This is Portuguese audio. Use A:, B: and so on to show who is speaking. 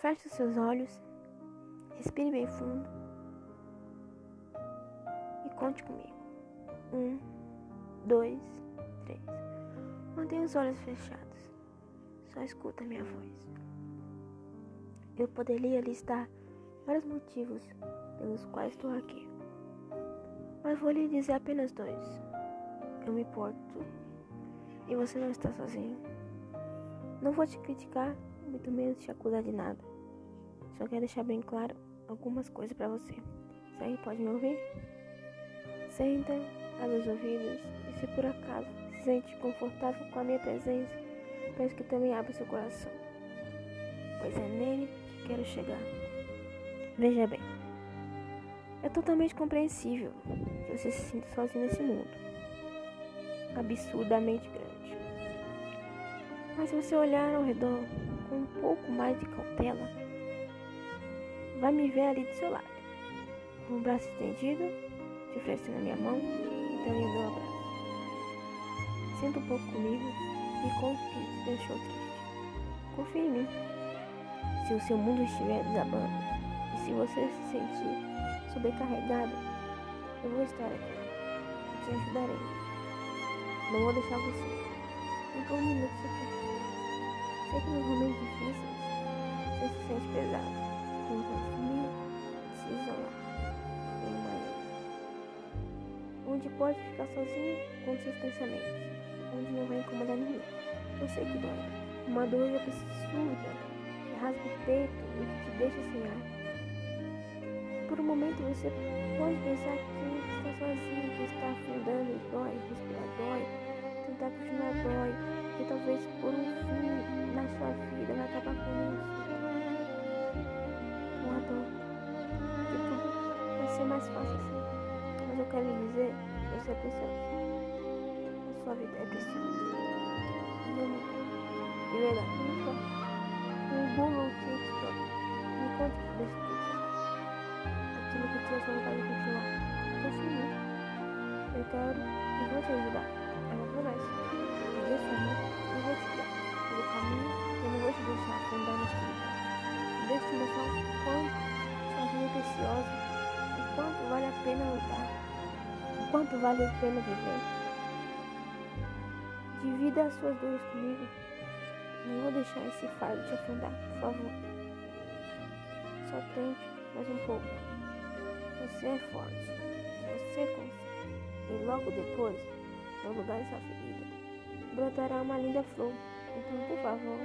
A: Feche os seus olhos, respire bem fundo e conte comigo. Um, dois, três. Mantenha os olhos fechados. Só escuta minha voz. Eu poderia listar vários motivos pelos quais estou aqui, mas vou lhe dizer apenas dois. Eu me importo e você não está sozinho. Não vou te criticar, muito menos te acusar de nada. Só quero deixar bem claro algumas coisas para você. Aí pode me ouvir? Senta, abre os ouvidos e se por acaso se sente confortável com a minha presença, peço que também abra seu coração, pois é nele que quero chegar. Veja bem, é totalmente compreensível que você se sinta sozinho nesse mundo, absurdamente grande. Mas se você olhar ao redor com um pouco mais de cautela, vai me ver ali do seu lado, com o braço estendido, te oferecendo a minha mão também o meu abraço. Senta um pouco comigo e conte o que te deixou triste. Confie em mim. Se o seu mundo estiver desabando e se você se sentir sobrecarregado, eu vou estar aqui te ajudarei. Não vou deixar você. Então, um minuto sequer. Sei que nos momentos difíceis você se sente pesado com consumir e se isolar em uma ilha, onde pode ficar sozinho com seus pensamentos, onde não vai incomodar ninguém. Eu sei que dói, uma dor absurda que rasga o peito e que te deixa sem ar. Por um momento você pode pensar que está sozinho, que está afundando e dói, respirar dói, tentar continuar dói, ser mais fácil assim. Mas eu quero lhe dizer, você é precioso. A sua vida é preciosa. E eu nunca, de verdade, nunca, um Google TikTok me conta desse texto. Aquilo que te essa vontade de continuar. Confia em mim. Eu quero e vou te ajudar. É uma promessa. Eu dei sua mão e vou te guiar pelo caminho eu não vou te deixar afundar na escuridão. Deixa te mostrar o quanto sua vida é preciosa quanto vale a pena lutar, o quanto vale a pena viver. Divida as suas dores comigo. Não vou deixar esse fardo te afundar, por favor. Só tente mais um pouco. Você é forte. Você consegue. E logo depois, no lugar dessa ferida, brotará uma linda flor. Então, por favor,